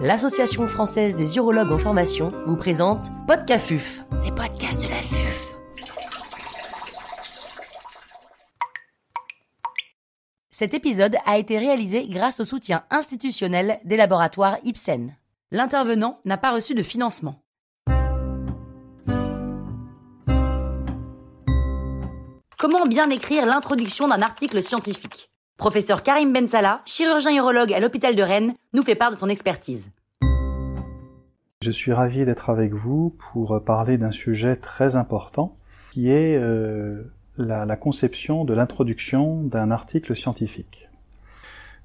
l'Association française des urologues en formation vous présente Podcafuf, les podcasts de la FUF. Cet épisode a été réalisé grâce au soutien institutionnel des laboratoires Ipsen. L'intervenant n'a pas reçu de financement. Comment bien écrire l'introduction d'un article scientifique? Professeur Karim Bensala, chirurgien urologue à l'hôpital de Rennes, nous fait part de son expertise. Je suis ravi d'être avec vous pour parler d'un sujet très important qui est euh, la, la, conception de l'introduction d'un article scientifique.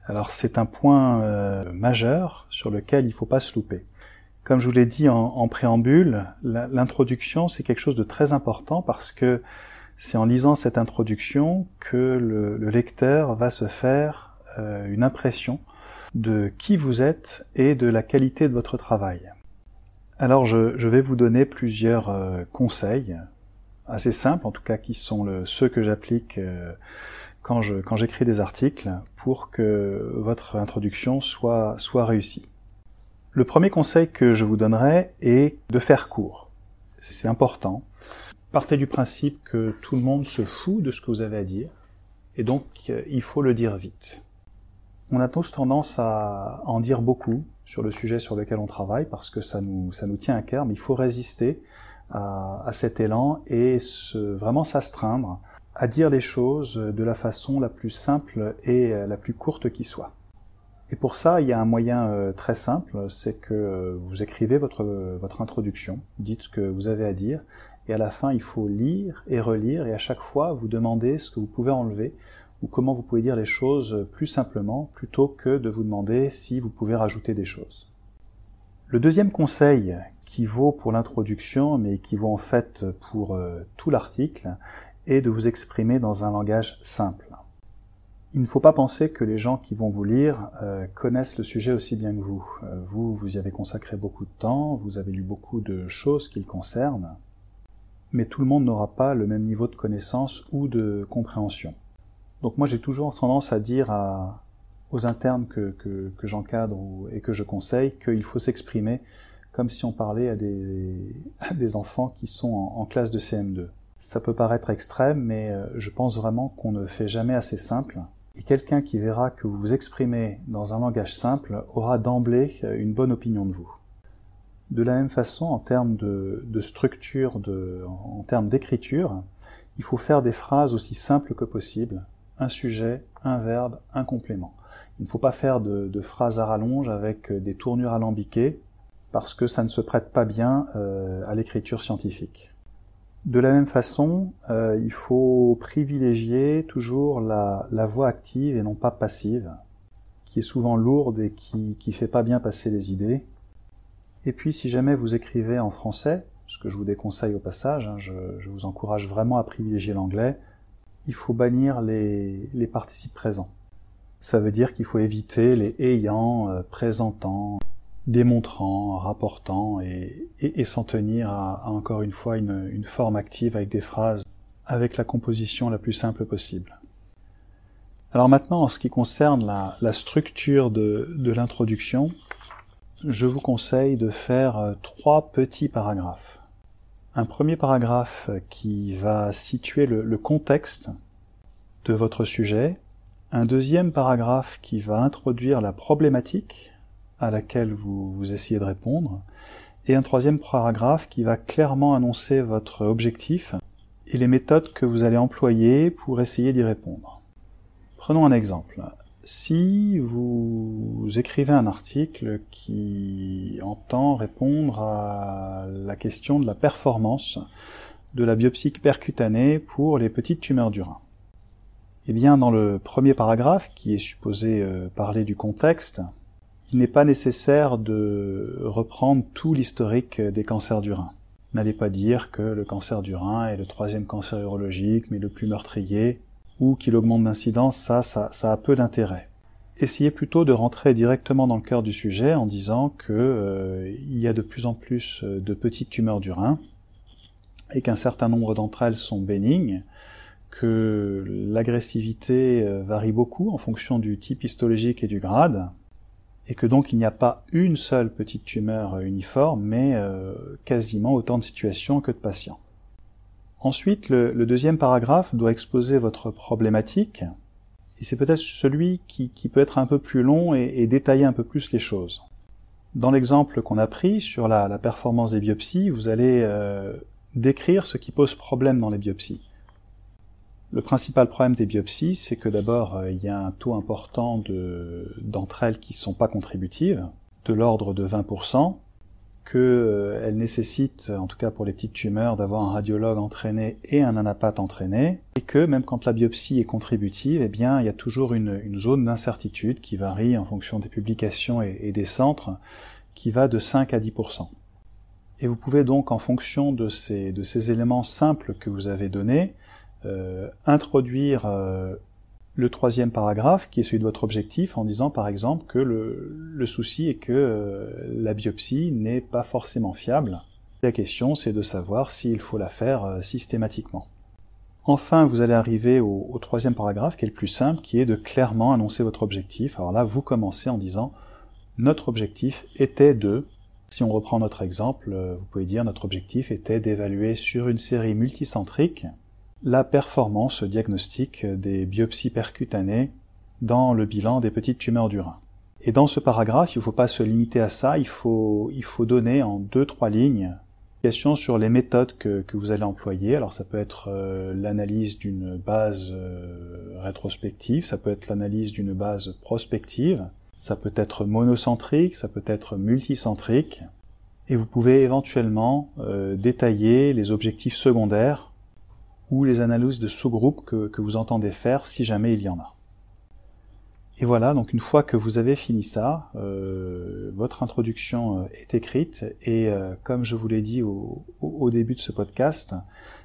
Alors c'est un point euh, majeur sur lequel il ne faut pas se louper. Comme je vous l'ai dit en, en préambule, l'introduction c'est quelque chose de très important parce que c'est en lisant cette introduction que le, le lecteur va se faire euh, une impression de qui vous êtes et de la qualité de votre travail. Alors je, vais vous donner plusieurs euh, conseils, assez simples en tout cas, qui sont ceux que j'applique euh, quand, j'écris des articles pour que votre introduction soit, soit réussie. Le premier conseil que je vous donnerai est de faire court. C'est important partez du principe que tout le monde se fout de ce que vous avez à dire, et donc il faut le dire vite. On a tous tendance à en dire beaucoup sur le sujet sur lequel on travaille, parce que ça nous, ça nous tient à cœur, mais il faut résister à, cet élan et vraiment s'astreindre à dire les choses de la façon la plus simple et la plus courte qui soit. Et pour ça, il y a un moyen euh, très simple, c'est que vous écrivez votre, votre introduction, dites ce que vous avez à dire, et à la fin il faut lire et relire et à chaque fois vous demandez ce que vous pouvez enlever ou comment vous pouvez dire les choses plus simplement plutôt que de vous demander si vous pouvez rajouter des choses. Le deuxième conseil qui vaut pour l'introduction mais qui vaut en fait pour euh, tout l'article est de vous exprimer dans un langage simple. Il ne faut pas penser que les gens qui vont vous lire euh, connaissent le sujet aussi bien que vous. Euh, vous, vous y avez consacré beaucoup de temps, vous avez lu beaucoup de choses qui le concernent, mais tout le monde n'aura pas le même niveau de connaissance ou de compréhension. Donc moi j'ai toujours tendance à dire aux internes que, j'encadre et que je conseille qu'il faut s'exprimer comme si on parlait à des, enfants qui sont en, classe de CM2. Ça peut paraître extrême, mais euh, je pense vraiment qu'on ne fait jamais assez simple. Et quelqu'un qui verra que vous vous exprimez dans un langage simple aura d'emblée une bonne opinion de vous. De la même façon, en termes de, structure, en termes d'écriture, il faut faire des phrases aussi simples que possible. Un sujet, un verbe, un complément. Il ne faut pas faire de, phrases à rallonge avec des tournures alambiquées parce que ça ne se prête pas bien euh, à l'écriture scientifique. De la même façon, euh, il faut privilégier toujours la, voix active et non pas passive, qui est souvent lourde et qui ne fait pas bien passer les idées. Et puis si jamais vous écrivez en français, ce que je vous déconseille au passage, hein, je, vous encourage vraiment à privilégier l'anglais, il faut bannir les, participes présents. Ça veut dire qu'il faut éviter les ayant, euh, présentant, démontrant, rapportant et, s'en tenir à, encore une fois une, une forme active avec des phrases avec la composition la plus simple possible. Alors maintenant, en ce qui concerne la, structure de, de l'introduction, je vous conseille de faire euh, trois petits paragraphes. Un premier paragraphe qui va situer le, contexte de votre sujet, un deuxième paragraphe qui va introduire la problématique à laquelle vous, vous essayez de répondre, et un troisième paragraphe qui va clairement annoncer votre objectif et les méthodes que vous allez employer pour essayer d'y répondre. Prenons un exemple si vous écrivez un article qui entend répondre à la question de la performance de la biopsie percutanée pour les petites tumeurs du rein. Eh bien, dans le premier paragraphe, qui est supposé euh, parler du contexte, il n'est pas nécessaire de reprendre tout l'historique des cancers du rein. N'allez pas dire que le cancer du rein est le troisième cancer urologique, mais le plus meurtrier, ou qu'il augmente d'incidence, ça, ça, ça a peu d'intérêt. Essayez plutôt de rentrer directement dans le cœur du sujet en disant que euh, il y a de plus en plus euh, de petites tumeurs du rein et qu'un certain nombre d'entre elles sont bénignes, que l'agressivité euh, varie beaucoup en fonction du type histologique et du grade, et que donc il n'y a pas une seule petite tumeur uniforme, mais quasiment autant de situations que de patients. Ensuite, le, deuxième paragraphe doit exposer votre problématique, et c'est peut-être celui qui, peut être un peu plus long et, détailler un peu plus les choses. Dans l'exemple qu'on a pris sur la, performance des biopsies, vous allez euh, décrire ce qui pose problème dans les biopsies. Le principal problème des biopsies, c'est que d'abord, euh, il y a un taux important d'entre elles qui ne sont pas contributives, de l'ordre de 20%, qu'elle euh, nécessite, en tout cas pour les petites tumeurs, d'avoir un radiologue entraîné et un anapathe entraîné, et que même quand la biopsie est contributive, eh bien, il y a toujours une, zone d'incertitude qui varie en fonction des publications et, des centres, qui va de 5 à 10%. Et vous pouvez donc, en fonction de ces, de ces éléments simples que vous avez donnés, euh, introduire euh, le troisième paragraphe, qui est celui de votre objectif, en disant par exemple que le, souci est que euh, la biopsie n'est pas forcément fiable. La question, c'est de savoir s'il faut la faire euh, systématiquement. Enfin, vous allez arriver au, troisième paragraphe, qui est le plus simple, qui est de clairement annoncer votre objectif. Alors là, vous commencez en disant notre objectif était de. Si on reprend notre exemple, euh, vous pouvez dire notre objectif était d'évaluer sur une série multicentrique la performance diagnostique des biopsies percutanées dans le bilan des petites tumeurs du rein. Et dans ce paragraphe, il ne faut pas se limiter à ça, il faut, il faut donner en deux, trois lignes question sur les méthodes que, que vous allez employer. Alors ça peut être euh, l'analyse d'une base euh, rétrospective, ça peut être l'analyse d'une base prospective, ça peut être monocentrique, ça peut être multicentrique, et vous pouvez éventuellement euh, détailler les objectifs secondaires ou les analyses de sous-groupes que, vous entendez faire si jamais il y en a. Et voilà, donc une fois que vous avez fini ça, euh, votre introduction euh, est écrite et euh, comme je vous l'ai dit au, au, début de ce podcast,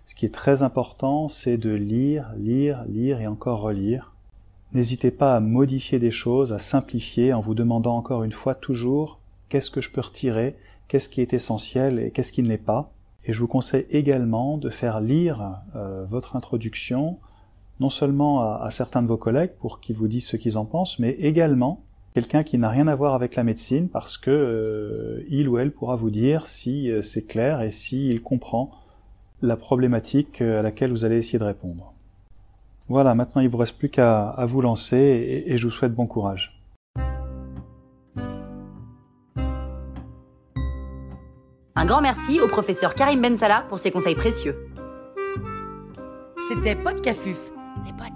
ce qui est très important, c'est de lire, lire, lire et encore relire. N'hésitez pas à modifier des choses, à simplifier en vous demandant encore une fois toujours qu'est-ce que je peux retirer, qu'est-ce qui est essentiel et qu'est-ce qui ne l'est pas. Et je vous conseille également de faire lire euh, votre introduction non seulement à, certains de vos collègues pour qu'ils vous disent ce qu'ils en pensent, mais également quelqu'un qui n'a rien à voir avec la médecine parce que euh, il ou elle pourra vous dire si euh, c'est clair et s'il comprend la problématique à laquelle vous allez essayer de répondre. Voilà, maintenant il vous reste plus qu'à vous lancer et je vous souhaite bon courage. Un grand merci au professeur Karim Bensala pour ses conseils précieux. C'était Podcafuf, les podcasts